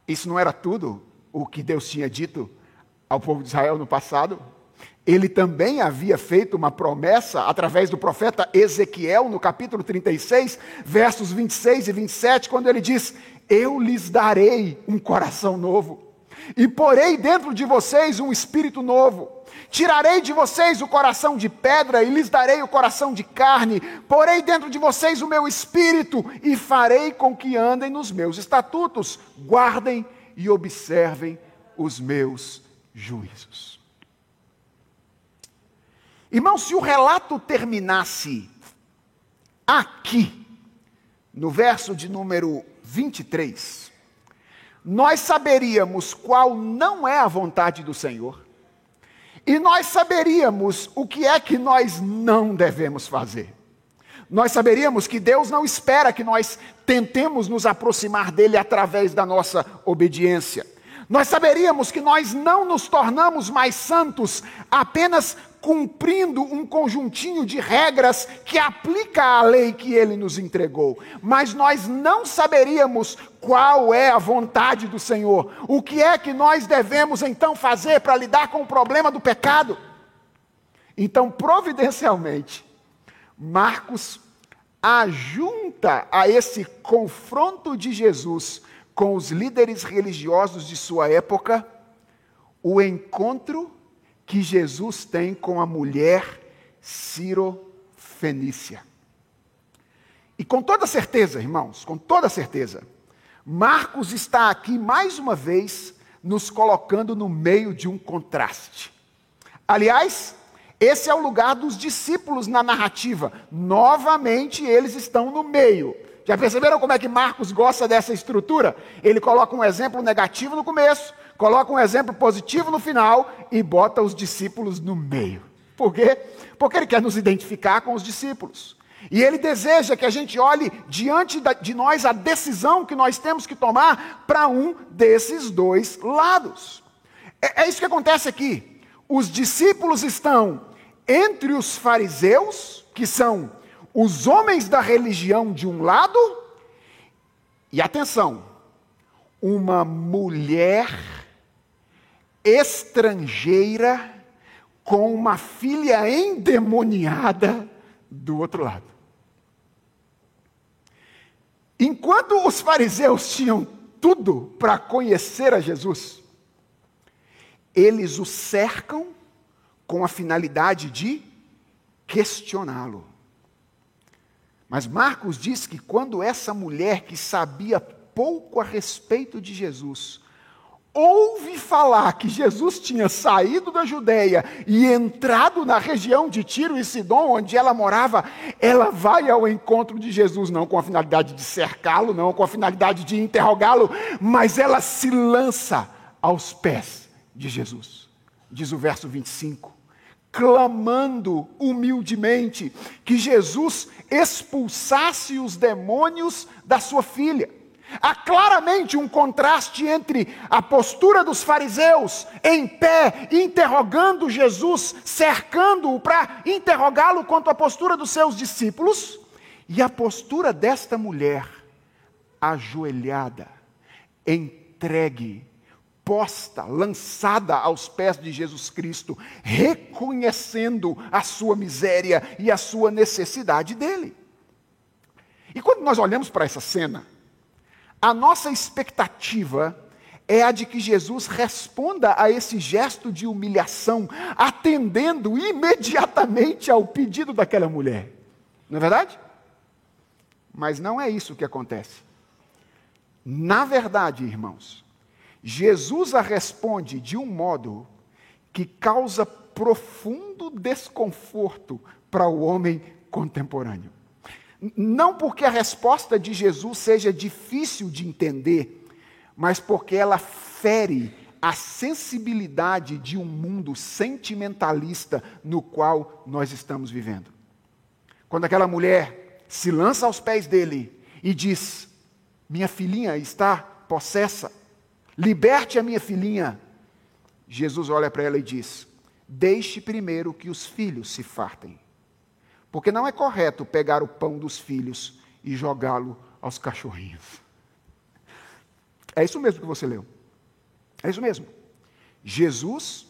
isso não era tudo o que Deus tinha dito ao povo de Israel no passado? Ele também havia feito uma promessa através do profeta Ezequiel, no capítulo 36, versos 26 e 27, quando ele diz: Eu lhes darei um coração novo, e porei dentro de vocês um espírito novo. Tirarei de vocês o coração de pedra e lhes darei o coração de carne, porei dentro de vocês o meu espírito e farei com que andem nos meus estatutos, guardem e observem os meus juízos. Irmão, se o relato terminasse aqui, no verso de número 23, nós saberíamos qual não é a vontade do Senhor, e nós saberíamos o que é que nós não devemos fazer. Nós saberíamos que Deus não espera que nós tentemos nos aproximar dele através da nossa obediência. Nós saberíamos que nós não nos tornamos mais santos apenas cumprindo um conjuntinho de regras que aplica à lei que ele nos entregou, mas nós não saberíamos qual é a vontade do Senhor. O que é que nós devemos então fazer para lidar com o problema do pecado? Então, providencialmente, Marcos ajunta a esse confronto de Jesus com os líderes religiosos de sua época o encontro que Jesus tem com a mulher Ciro-Fenícia. E com toda certeza, irmãos, com toda certeza, Marcos está aqui mais uma vez nos colocando no meio de um contraste. Aliás, esse é o lugar dos discípulos na narrativa. Novamente, eles estão no meio. Já perceberam como é que Marcos gosta dessa estrutura? Ele coloca um exemplo negativo no começo, coloca um exemplo positivo no final e bota os discípulos no meio. Por quê? Porque ele quer nos identificar com os discípulos. E ele deseja que a gente olhe diante de nós a decisão que nós temos que tomar para um desses dois lados. É, é isso que acontece aqui. Os discípulos estão entre os fariseus, que são os homens da religião de um lado, e atenção, uma mulher estrangeira com uma filha endemoniada do outro lado. Enquanto os fariseus tinham tudo para conhecer a Jesus, eles o cercam com a finalidade de questioná-lo. Mas Marcos diz que quando essa mulher que sabia pouco a respeito de Jesus, ouve falar que Jesus tinha saído da Judéia e entrado na região de Tiro e Sidom, onde ela morava, ela vai ao encontro de Jesus, não com a finalidade de cercá-lo, não com a finalidade de interrogá-lo, mas ela se lança aos pés de Jesus. Diz o verso 25 clamando humildemente que Jesus expulsasse os demônios da sua filha. Há claramente um contraste entre a postura dos fariseus em pé, interrogando Jesus, cercando-o para interrogá-lo quanto à postura dos seus discípulos, e a postura desta mulher ajoelhada, entregue posta, lançada aos pés de Jesus Cristo, reconhecendo a sua miséria e a sua necessidade dele. E quando nós olhamos para essa cena, a nossa expectativa é a de que Jesus responda a esse gesto de humilhação, atendendo imediatamente ao pedido daquela mulher. Não é verdade? Mas não é isso que acontece. Na verdade, irmãos, Jesus a responde de um modo que causa profundo desconforto para o homem contemporâneo. Não porque a resposta de Jesus seja difícil de entender, mas porque ela fere a sensibilidade de um mundo sentimentalista no qual nós estamos vivendo. Quando aquela mulher se lança aos pés dele e diz: Minha filhinha está possessa liberte a minha filhinha. Jesus olha para ela e diz: Deixe primeiro que os filhos se fartem. Porque não é correto pegar o pão dos filhos e jogá-lo aos cachorrinhos. É isso mesmo que você leu. É isso mesmo. Jesus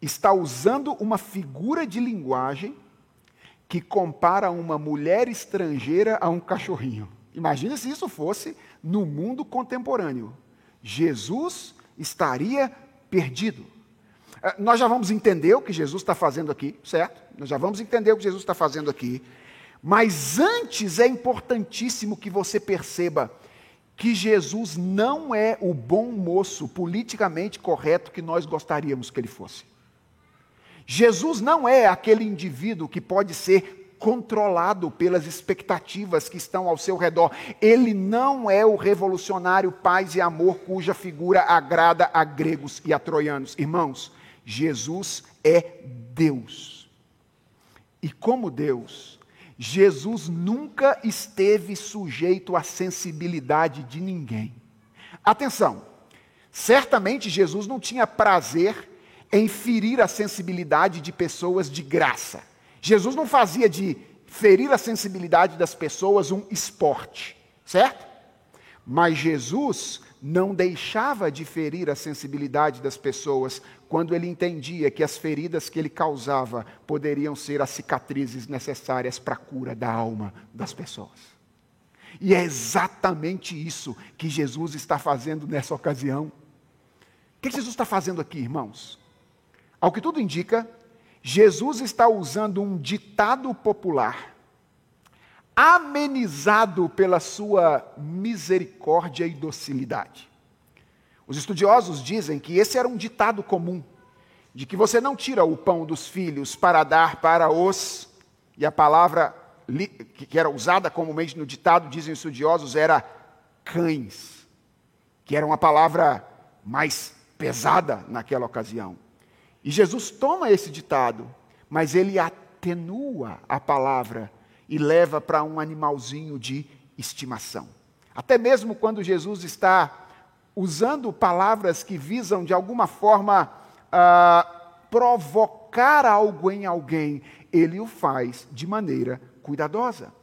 está usando uma figura de linguagem que compara uma mulher estrangeira a um cachorrinho. Imagina se isso fosse no mundo contemporâneo. Jesus estaria perdido. Eh, nós já vamos entender o que Jesus está fazendo aqui, certo? Nós já vamos entender o que Jesus está fazendo aqui. Mas antes é importantíssimo que você perceba que Jesus não é o bom moço politicamente correto que nós gostaríamos que ele fosse. Jesus não é aquele indivíduo que pode ser controlado pelas expectativas que estão ao seu redor. Ele não é o revolucionário paz e amor cuja figura agrada a gregos e a troianos. Irmãos, Jesus é Deus. E como Deus, Jesus nunca esteve sujeito à sensibilidade de ninguém. Atenção, certamente Jesus não tinha prazer em ferir a sensibilidade de pessoas de graça. Jesus não fazia de ferir a sensibilidade das pessoas um esporte, certo? Mas Jesus não deixava de ferir a sensibilidade das pessoas quando ele entendia que as feridas que ele causava poderiam ser as cicatrizes necessárias para a cura da alma das pessoas. E é exatamente isso que Jesus está fazendo nessa ocasião. O que Jesus está fazendo aqui, irmãos? Ao que tudo indica, Jesus está usando um ditado popular, amenizado pela sua misericórdia e docilidade. Os estudiosos dizem que esse era um ditado comum, de que você não tira o pão dos filhos para dar para os, e a palavra que era usada comumente no ditado, dizem os estudiosos, era cães, que era uma palavra mais pesada naquela ocasião. E Jesus toma esse ditado, mas ele atenua a palavra e leva para um animalzinho de estimação. Até mesmo quando Jesus está usando palavras que visam de alguma forma uh, provocar algo em alguém, ele o faz de maneira cuidadosa.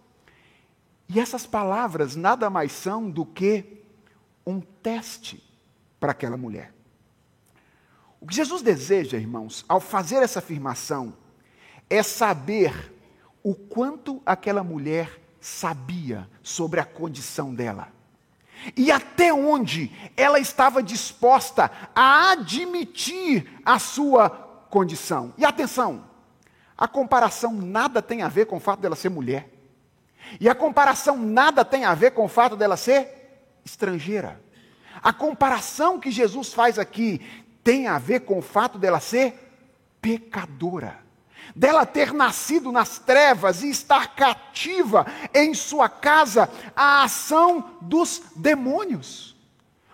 E essas palavras nada mais são do que um teste para aquela mulher. O que Jesus deseja, irmãos, ao fazer essa afirmação, é saber o quanto aquela mulher sabia sobre a condição dela. E até onde ela estava disposta a admitir a sua condição. E atenção, a comparação nada tem a ver com o fato dela ser mulher. E a comparação nada tem a ver com o fato dela ser estrangeira. A comparação que Jesus faz aqui tem a ver com o fato dela ser pecadora, dela ter nascido nas trevas e estar cativa em sua casa à ação dos demônios.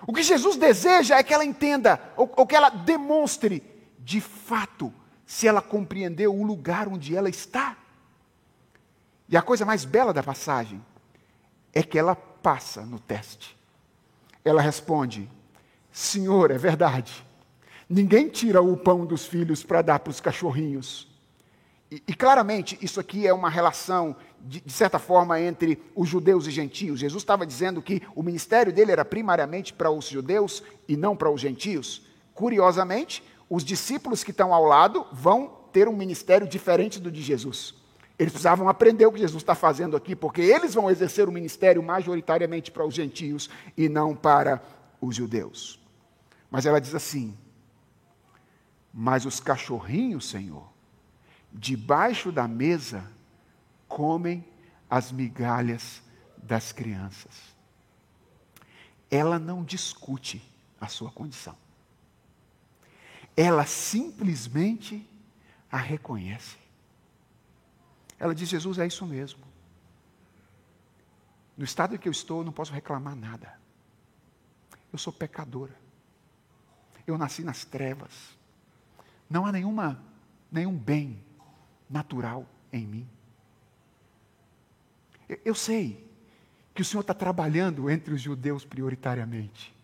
O que Jesus deseja é que ela entenda, ou, ou que ela demonstre, de fato, se ela compreendeu o lugar onde ela está. E a coisa mais bela da passagem é que ela passa no teste. Ela responde: Senhor, é verdade. Ninguém tira o pão dos filhos para dar para os cachorrinhos. E, e, claramente, isso aqui é uma relação, de, de, certa forma, entre os judeus e gentios. Jesus estava dizendo que o ministério dele era primariamente para os judeus e não para os gentios. Curiosamente, os discípulos que estão ao lado vão ter um ministério diferente do de Jesus. Eles precisavam aprender o que Jesus está fazendo aqui, porque eles vão exercer o ministério majoritariamente para os gentios e não para os judeus. Mas ela diz assim: mas os cachorrinhos, Senhor, debaixo da mesa, comem as migalhas das crianças. Ela não discute a sua condição. Ela simplesmente a reconhece. Ela diz: Jesus, é isso mesmo. No estado em que eu estou, eu não posso reclamar nada. Eu sou pecadora. Eu nasci nas trevas. Não há nenhuma, nenhum bem natural em mim. Eu sei que o Senhor está trabalhando entre os judeus prioritariamente.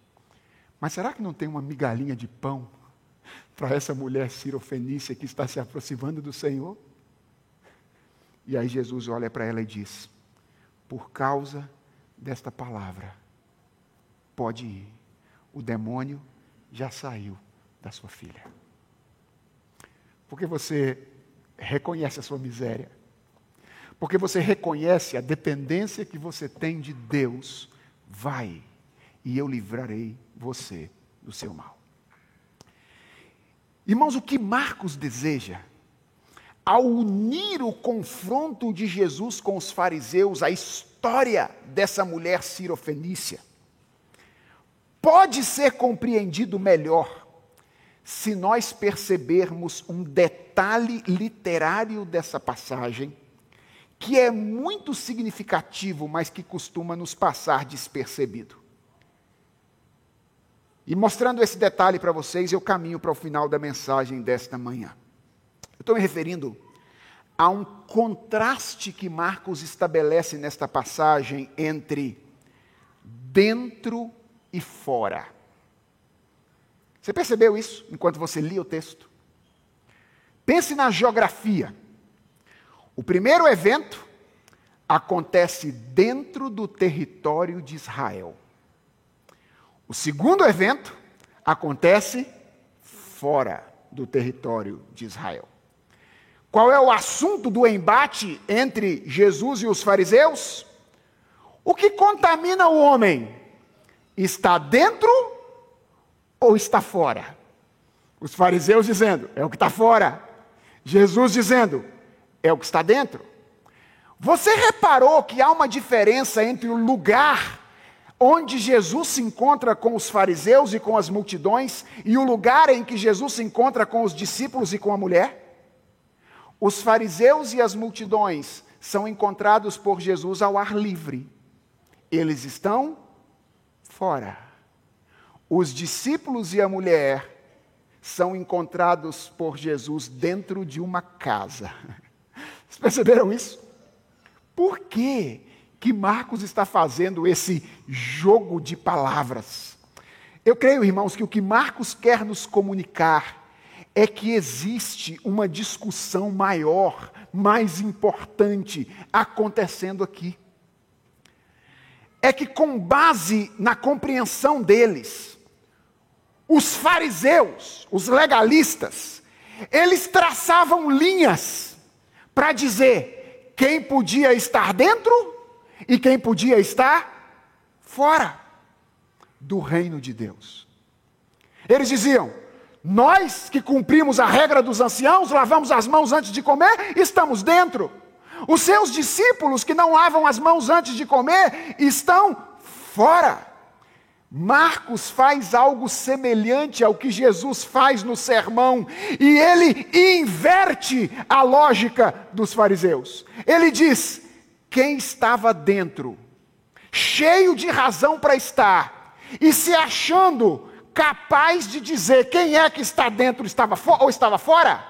Mas será que não tem uma migalhinha de pão para essa mulher cirofenícia que está se aproximando do Senhor? E aí Jesus olha para ela e diz: Por causa desta palavra, pode ir. O demônio já saiu da sua filha porque você reconhece a sua miséria, porque você reconhece a dependência que você tem de Deus, vai e eu livrarei você do seu mal. Irmãos, o que Marcos deseja, ao unir o confronto de Jesus com os fariseus, a história dessa mulher cirofenícia, pode ser compreendido melhor se nós percebermos um detalhe literário dessa passagem, que é muito significativo, mas que costuma nos passar despercebido. E mostrando esse detalhe para vocês, eu caminho para o final da mensagem desta manhã. Eu estou me referindo a um contraste que Marcos estabelece nesta passagem entre dentro e fora. Você percebeu isso enquanto você lia o texto? Pense na geografia. O primeiro evento acontece dentro do território de Israel. O segundo evento acontece fora do território de Israel. Qual é o assunto do embate entre Jesus e os fariseus? O que contamina o homem? Está dentro ou está fora? Os fariseus dizendo, é o que está fora. Jesus dizendo, é o que está dentro. Você reparou que há uma diferença entre o lugar onde Jesus se encontra com os fariseus e com as multidões, e o lugar em que Jesus se encontra com os discípulos e com a mulher? Os fariseus e as multidões são encontrados por Jesus ao ar livre. Eles estão fora. Os discípulos e a mulher são encontrados por Jesus dentro de uma casa. Vocês perceberam isso? Por quê? que Marcos está fazendo esse jogo de palavras. Eu creio, irmãos, que o que Marcos quer nos comunicar é que existe uma discussão maior, mais importante acontecendo aqui. É que, com base na compreensão deles, os fariseus, os legalistas, eles traçavam linhas para dizer quem podia estar dentro e quem podia estar fora do reino de Deus. Eles diziam: Nós que cumprimos a regra dos anciãos, lavamos as mãos antes de comer, estamos dentro. Os seus discípulos que não lavam as mãos antes de comer estão fora. Marcos faz algo semelhante ao que Jesus faz no sermão, e ele inverte a lógica dos fariseus. Ele diz: quem estava dentro, cheio de razão para estar, e se achando capaz de dizer quem é que está dentro estava ou estava fora,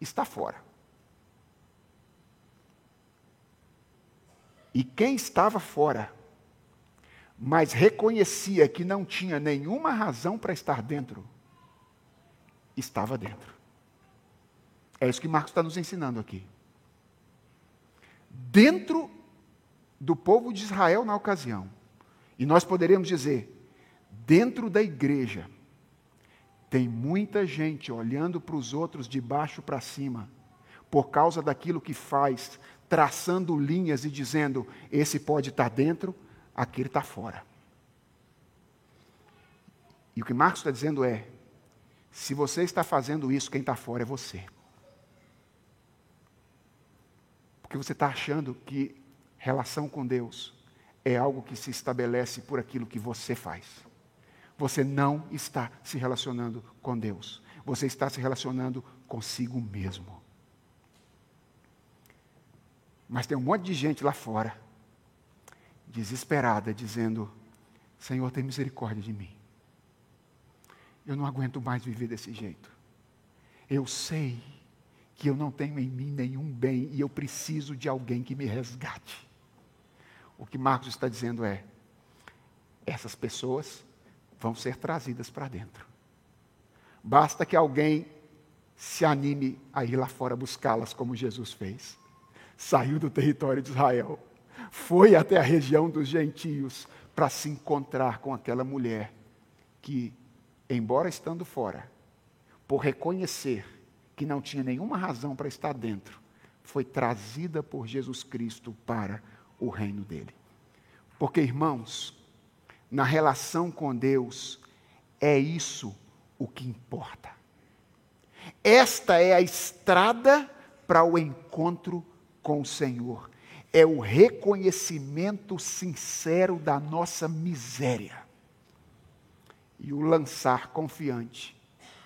está fora. E quem estava fora, mas reconhecia que não tinha nenhuma razão para estar dentro, estava dentro. É isso que Marcos está nos ensinando aqui dentro do povo de Israel na ocasião. E nós poderíamos dizer, dentro da igreja, tem muita gente olhando para os outros de baixo para cima, por causa daquilo que faz, traçando linhas e dizendo: esse pode estar dentro, aquele está fora. E o que Marcos está dizendo é: se você está fazendo isso, quem está fora é você. Porque você está achando que relação com Deus é algo que se estabelece por aquilo que você faz. Você não está se relacionando com Deus. Você está se relacionando consigo mesmo. Mas tem um monte de gente lá fora, desesperada, dizendo: Senhor, tem misericórdia de mim. Eu não aguento mais viver desse jeito. Eu sei que eu não tenho em mim nenhum bem e eu preciso de alguém que me resgate. O que Marcos está dizendo é: essas pessoas vão ser trazidas para dentro. Basta que alguém se anime a ir lá fora buscá-las, como Jesus fez. Saiu do território de Israel, foi até a região dos gentios para se encontrar com aquela mulher que, embora estando fora, por reconhecer que não tinha nenhuma razão para estar dentro, foi trazida por Jesus Cristo para o reino dele. Porque, irmãos, na relação com Deus, é isso o que importa. Esta é a estrada para o encontro com o Senhor. É o reconhecimento sincero da nossa miséria e o lançar confiante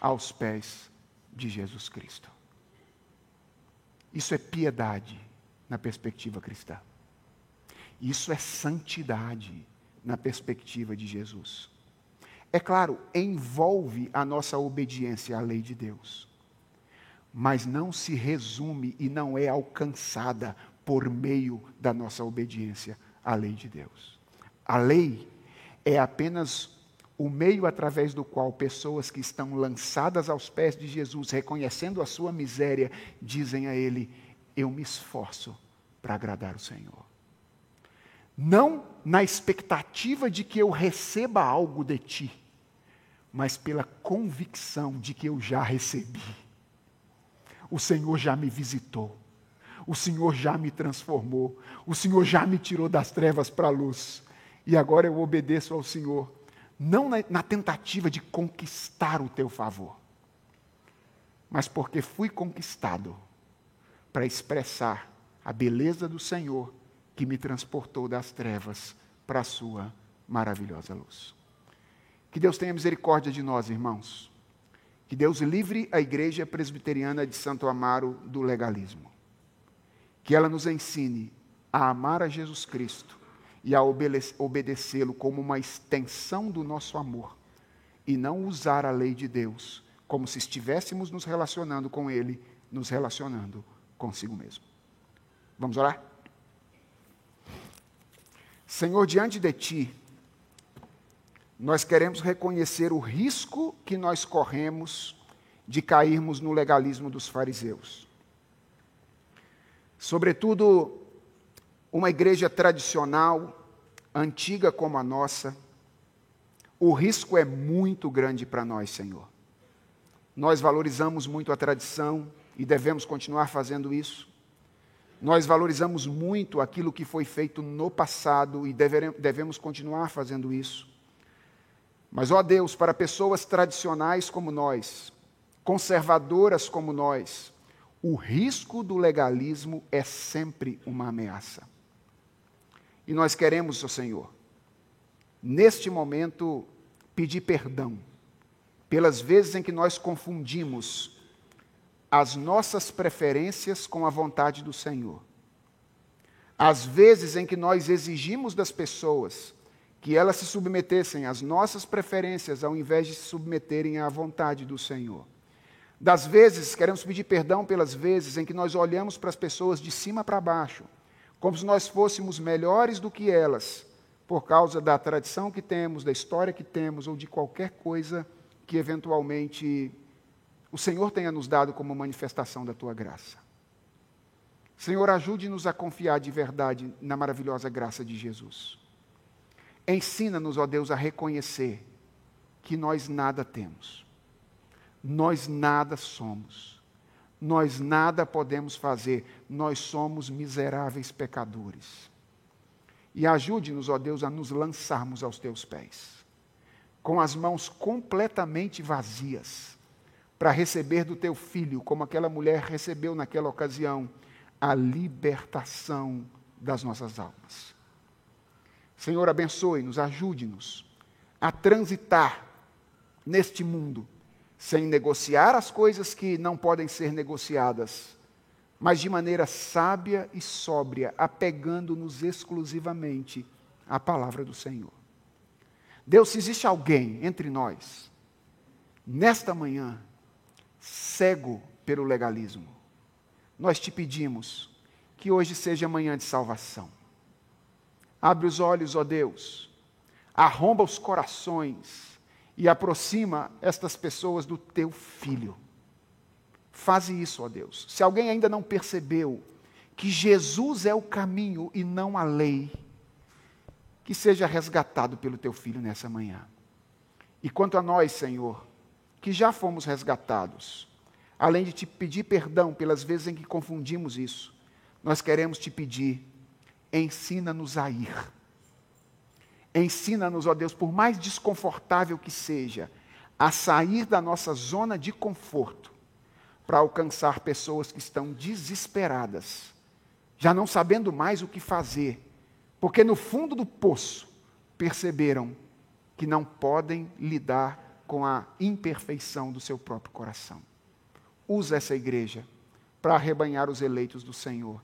aos pés de Jesus Cristo. Isso é piedade na perspectiva cristã. Isso é santidade na perspectiva de Jesus. É claro, envolve a nossa obediência à lei de Deus, mas não se resume e não é alcançada por meio da nossa obediência à lei de Deus. A lei é apenas o meio através do qual pessoas que estão lançadas aos pés de Jesus, reconhecendo a sua miséria, dizem a Ele: Eu me esforço para agradar o Senhor. Não na expectativa de que eu receba algo de ti, mas pela convicção de que eu já recebi. O Senhor já me visitou, o Senhor já me transformou, o Senhor já me tirou das trevas para a luz, e agora eu obedeço ao Senhor, não na, na tentativa de conquistar o teu favor, mas porque fui conquistado para expressar a beleza do Senhor que me transportou das trevas para a sua maravilhosa luz. Que Deus tenha misericórdia de nós, irmãos. Que Deus livre a Igreja Presbiteriana de Santo Amaro do legalismo. Que ela nos ensine a amar a Jesus Cristo e a obedecê-lo como uma extensão do nosso amor e não usar a lei de Deus como se estivéssemos nos relacionando com Ele, nos relacionando consigo mesmo. Vamos orar? Senhor, diante de Ti, nós queremos reconhecer o risco que nós corremos de cairmos no legalismo dos fariseus. Sobretudo, uma igreja tradicional, antiga como a nossa, o risco é muito grande para nós, Senhor. Nós valorizamos muito a tradição e devemos continuar fazendo isso. Nós valorizamos muito aquilo que foi feito no passado e devemos continuar fazendo isso. Mas, ó Deus, para pessoas tradicionais como nós, conservadoras como nós, o risco do legalismo é sempre uma ameaça. E nós queremos, Senhor, neste momento, pedir perdão pelas vezes em que nós confundimos as nossas preferências com a vontade do Senhor. As vezes em que nós exigimos das pessoas que elas se submetessem às nossas preferências ao invés de se submeterem à vontade do Senhor. Das vezes, queremos pedir perdão pelas vezes em que nós olhamos para as pessoas de cima para baixo, como se nós fôssemos melhores do que elas, por causa da tradição que temos, da história que temos ou de qualquer coisa que eventualmente o Senhor tenha nos dado como manifestação da tua graça. Senhor, ajude-nos a confiar de verdade na maravilhosa graça de Jesus. Ensina-nos, ó Deus, a reconhecer que nós nada temos, nós nada somos, nós nada podemos fazer, nós somos miseráveis pecadores. E ajude-nos, ó Deus, a nos lançarmos aos teus pés, com as mãos completamente vazias, para receber do teu filho, como aquela mulher recebeu naquela ocasião, a libertação das nossas almas. Senhor, abençoe-nos, ajude-nos a transitar neste mundo sem negociar as coisas que não podem ser negociadas, mas de maneira sábia e sóbria, apegando-nos exclusivamente à palavra do Senhor. Deus, se existe alguém entre nós, nesta manhã, cego pelo legalismo, nós te pedimos que hoje seja manhã de salvação. Abre os olhos, ó Deus, arromba os corações e aproxima estas pessoas do teu filho. Faze isso, ó Deus. Se alguém ainda não percebeu que Jesus é o caminho e não a lei, que seja resgatado pelo teu filho nessa manhã. E quanto a nós, Senhor, que já fomos resgatados, além de te pedir perdão pelas vezes em que confundimos isso, nós queremos te pedir ensina-nos a ir. Ensina-nos, ó Deus, por mais desconfortável que seja, a sair da nossa zona de conforto, para alcançar pessoas que estão desesperadas, já não sabendo mais o que fazer, porque no fundo do poço perceberam que não podem lidar com a imperfeição do seu próprio coração. Usa essa igreja para arrebanhar os eleitos do Senhor.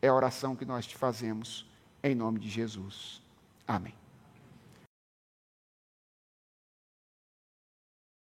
É a oração que nós te fazemos, em nome de Jesus. Amém.